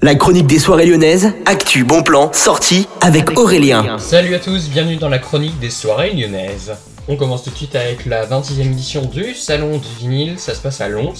La chronique des soirées lyonnaises, actu, bon plan, sortie avec Aurélien. Salut à tous, bienvenue dans la chronique des soirées lyonnaises. On commence tout de suite avec la 26e édition du Salon du vinyle, ça se passe à Lons.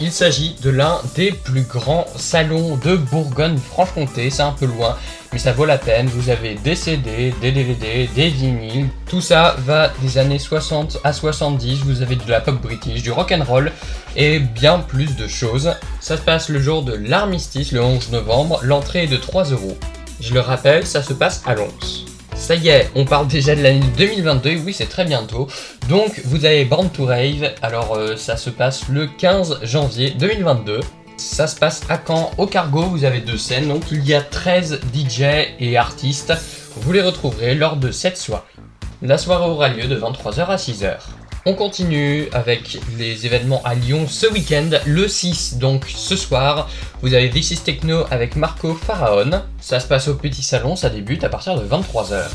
Il s'agit de l'un des plus grands salons de Bourgogne-Franche-Comté, c'est un peu loin, mais ça vaut la peine. Vous avez des CD, des DVD, des vinyles, tout ça va des années 60 à 70. Vous avez de la pop british, du rock and roll et bien plus de choses. Ça se passe le jour de l'armistice, le 11 novembre. L'entrée est de 3 euros. Je le rappelle, ça se passe à Lons. Ça y est, on parle déjà de l'année 2022, oui c'est très bientôt. Donc vous avez Born to Rave, alors euh, ça se passe le 15 janvier 2022. Ça se passe à Caen, au Cargo, vous avez deux scènes, donc il y a 13 DJ et artistes. Vous les retrouverez lors de cette soirée. La soirée aura lieu de 23h à 6h. On continue avec les événements à Lyon ce week-end, le 6, donc ce soir. Vous avez This is Techno avec Marco Pharaon. Ça se passe au petit salon, ça débute à partir de 23h.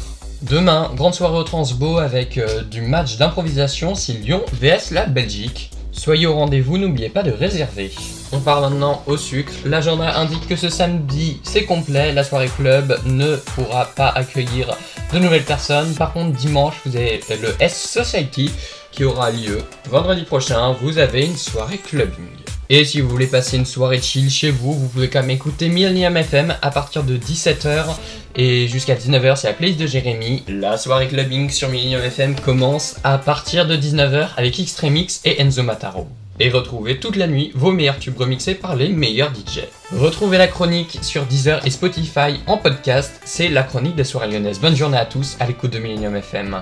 Demain, grande soirée au Transbo avec euh, du match d'improvisation, c'est Lyon vs la Belgique. Soyez au rendez-vous, n'oubliez pas de réserver. On part maintenant au sucre. L'agenda indique que ce samedi c'est complet, la soirée club ne pourra pas accueillir de nouvelles personnes. Par contre, dimanche, vous avez le S Society qui aura lieu. Vendredi prochain, vous avez une soirée clubbing. Et si vous voulez passer une soirée chill chez vous, vous pouvez quand même écouter Millennium FM à partir de 17h et jusqu'à 19h, c'est la playlist de Jérémy. La soirée clubbing sur Millennium FM commence à partir de 19h avec Extremix et Enzo Mataro. Et retrouvez toute la nuit vos meilleurs tubes remixés par les meilleurs DJ. Retrouvez la chronique sur Deezer et Spotify en podcast, c'est la chronique des soirées lyonnaises. Bonne journée à tous à l'écoute de Millennium FM.